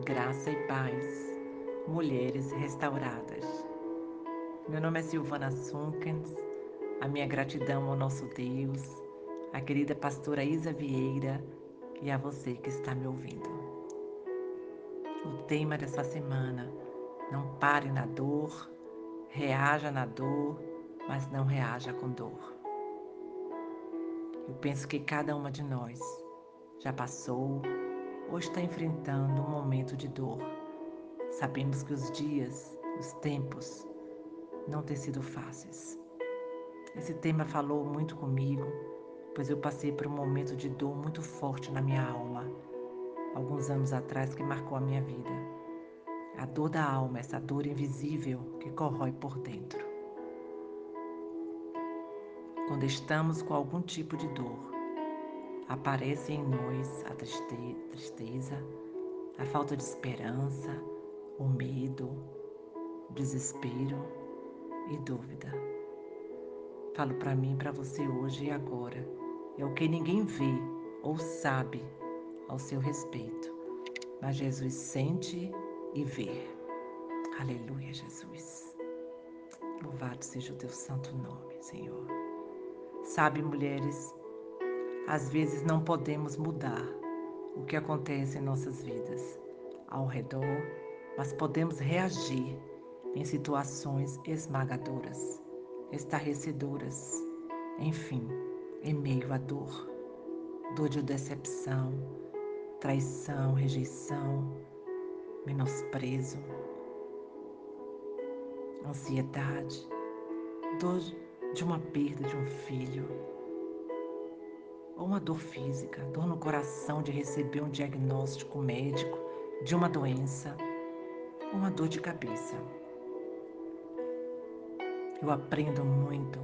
graça e paz, mulheres restauradas. Meu nome é Silvana Sunkens, a minha gratidão ao nosso Deus, a querida pastora Isa Vieira e a você que está me ouvindo. O tema dessa semana: não pare na dor, reaja na dor, mas não reaja com dor. Eu penso que cada uma de nós já passou ou está enfrentando um momento de dor. Sabemos que os dias, os tempos, não têm sido fáceis. Esse tema falou muito comigo, pois eu passei por um momento de dor muito forte na minha alma, alguns anos atrás, que marcou a minha vida. A dor da alma, essa dor invisível que corrói por dentro. Quando estamos com algum tipo de dor, aparece em nós a tristeza, a falta de esperança, o medo, desespero e dúvida. Falo para mim, para você hoje e agora. É o que ninguém vê ou sabe ao seu respeito, mas Jesus sente e vê. Aleluia, Jesus. Louvado seja o teu santo nome, Senhor. Sabe, mulheres, às vezes não podemos mudar o que acontece em nossas vidas ao redor, mas podemos reagir em situações esmagadoras, estarrecedoras, enfim, em meio à dor, dor de decepção, traição, rejeição, menosprezo, ansiedade, dor de uma perda de um filho ou uma dor física, dor no coração de receber um diagnóstico médico de uma doença, ou uma dor de cabeça. Eu aprendo muito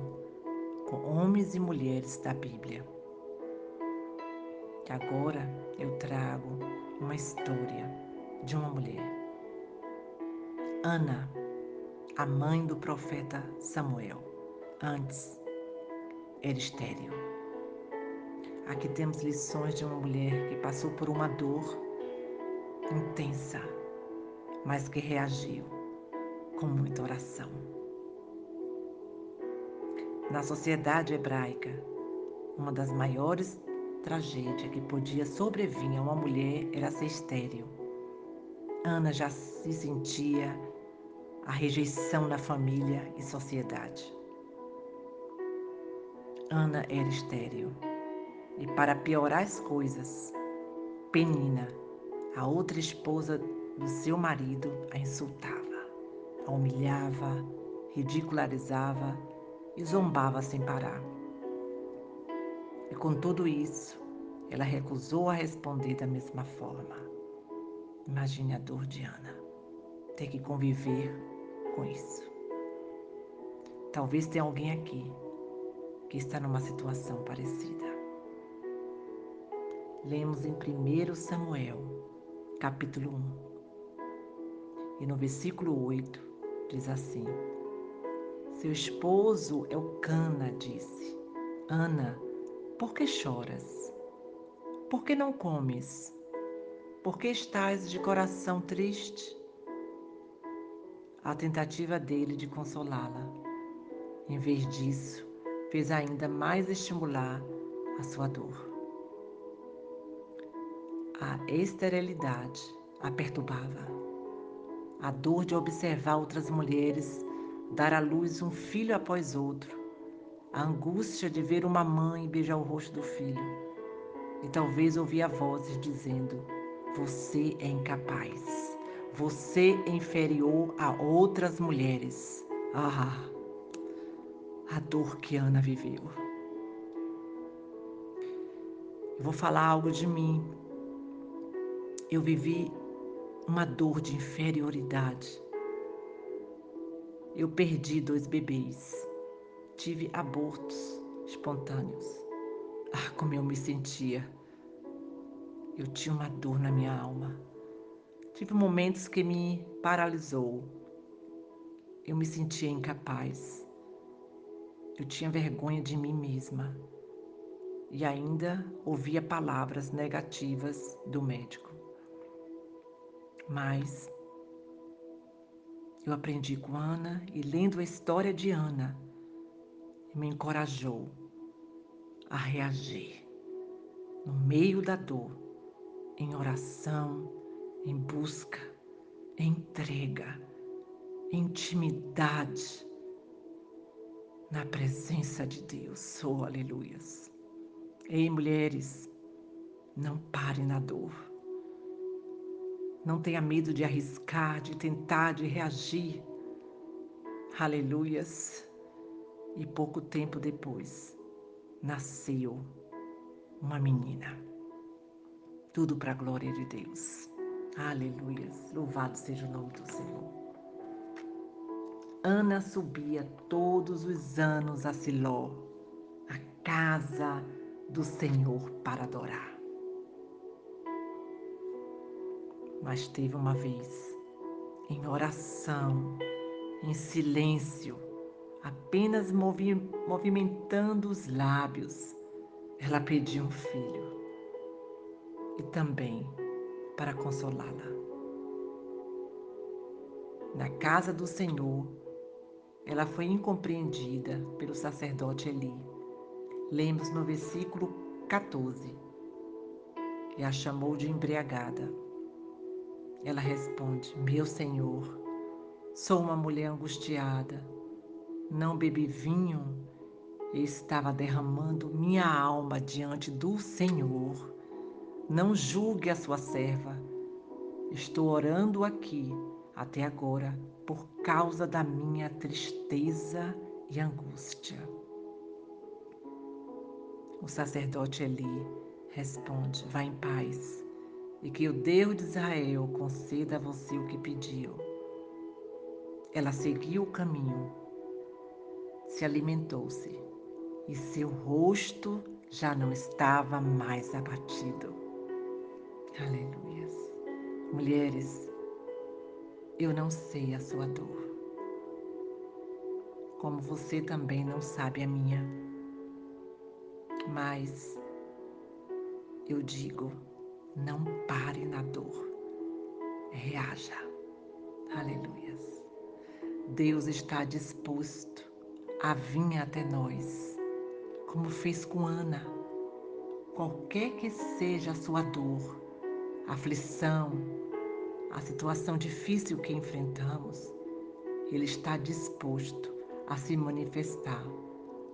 com homens e mulheres da Bíblia. E agora eu trago uma história de uma mulher. Ana, a mãe do profeta Samuel, antes era estéril. Aqui temos lições de uma mulher que passou por uma dor intensa, mas que reagiu com muita oração. Na sociedade hebraica, uma das maiores tragédias que podia sobrevir a uma mulher era ser estéril. Ana já se sentia a rejeição na família e sociedade. Ana era estéril. E para piorar as coisas, Penina, a outra esposa do seu marido, a insultava, a humilhava, ridicularizava e zombava sem parar. E com tudo isso, ela recusou a responder da mesma forma. Imagine a dor de Ana, ter que conviver com isso. Talvez tenha alguém aqui que está numa situação parecida. Lemos em 1 Samuel, capítulo 1. E no versículo 8 diz assim: Seu esposo Elcana disse: Ana, por que choras? Por que não comes? Por que estás de coração triste? A tentativa dele de consolá-la, em vez disso, fez ainda mais estimular a sua dor. A esterilidade a perturbava. A dor de observar outras mulheres dar à luz um filho após outro. A angústia de ver uma mãe beijar o rosto do filho. E talvez ouvia vozes dizendo: Você é incapaz. Você é inferior a outras mulheres. Ah, a dor que Ana viveu. Eu vou falar algo de mim eu vivi uma dor de inferioridade. Eu perdi dois bebês. Tive abortos espontâneos. Ah, como eu me sentia. Eu tinha uma dor na minha alma. Tive momentos que me paralisou. Eu me sentia incapaz. Eu tinha vergonha de mim mesma. E ainda ouvia palavras negativas do médico. Mas eu aprendi com Ana e lendo a história de Ana, me encorajou a reagir no meio da dor, em oração, em busca, em entrega, em intimidade na presença de Deus. Oh, aleluias. Ei, mulheres, não pare na dor. Não tenha medo de arriscar, de tentar, de reagir. Aleluias. E pouco tempo depois, nasceu uma menina. Tudo para a glória de Deus. Aleluias. Louvado seja o nome do Senhor. Ana subia todos os anos a Siló, a casa do Senhor para adorar. Mas teve uma vez, em oração, em silêncio, apenas movi movimentando os lábios, ela pediu um filho e também para consolá-la. Na casa do Senhor, ela foi incompreendida pelo sacerdote Eli. Lemos no versículo 14. E a chamou de embriagada. Ela responde: Meu Senhor, sou uma mulher angustiada. Não bebi vinho e estava derramando minha alma diante do Senhor. Não julgue a sua serva. Estou orando aqui até agora por causa da minha tristeza e angústia. O sacerdote Eli responde: Vá em paz, e que o Deus de Israel conceda a você o que pediu. Ela seguiu o caminho, se alimentou-se, e seu rosto já não estava mais abatido. Aleluias. Mulheres, eu não sei a sua dor, como você também não sabe a minha, mas eu digo, não pare na dor, reaja. Aleluias. Deus está disposto a vir até nós, como fez com Ana. Qualquer que seja a sua dor, aflição, a situação difícil que enfrentamos, Ele está disposto a se manifestar.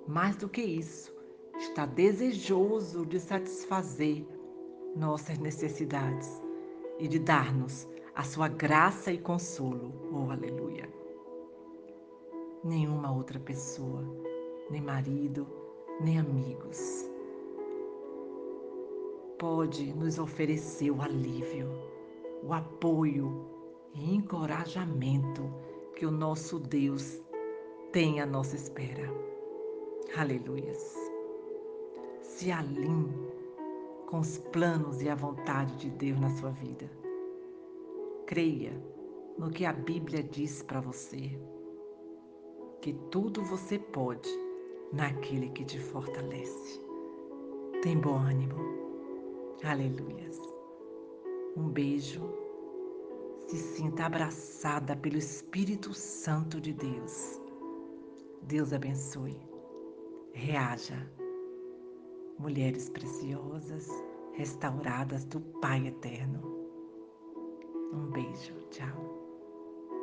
Mais do que isso, está desejoso de satisfazer nossas necessidades e de dar-nos a sua graça e consolo. Oh, aleluia! Nenhuma outra pessoa, nem marido, nem amigos, pode nos oferecer o alívio, o apoio e encorajamento que o nosso Deus tem à nossa espera. Aleluias. Se alinhe com os planos e a vontade de Deus na sua vida. Creia no que a Bíblia diz para você, que tudo você pode naquele que te fortalece. Tem bom ânimo. Aleluias. Um beijo. Se sinta abraçada pelo Espírito Santo de Deus. Deus abençoe. Reaja. Mulheres preciosas, restauradas do Pai eterno. Um beijo. Tchau.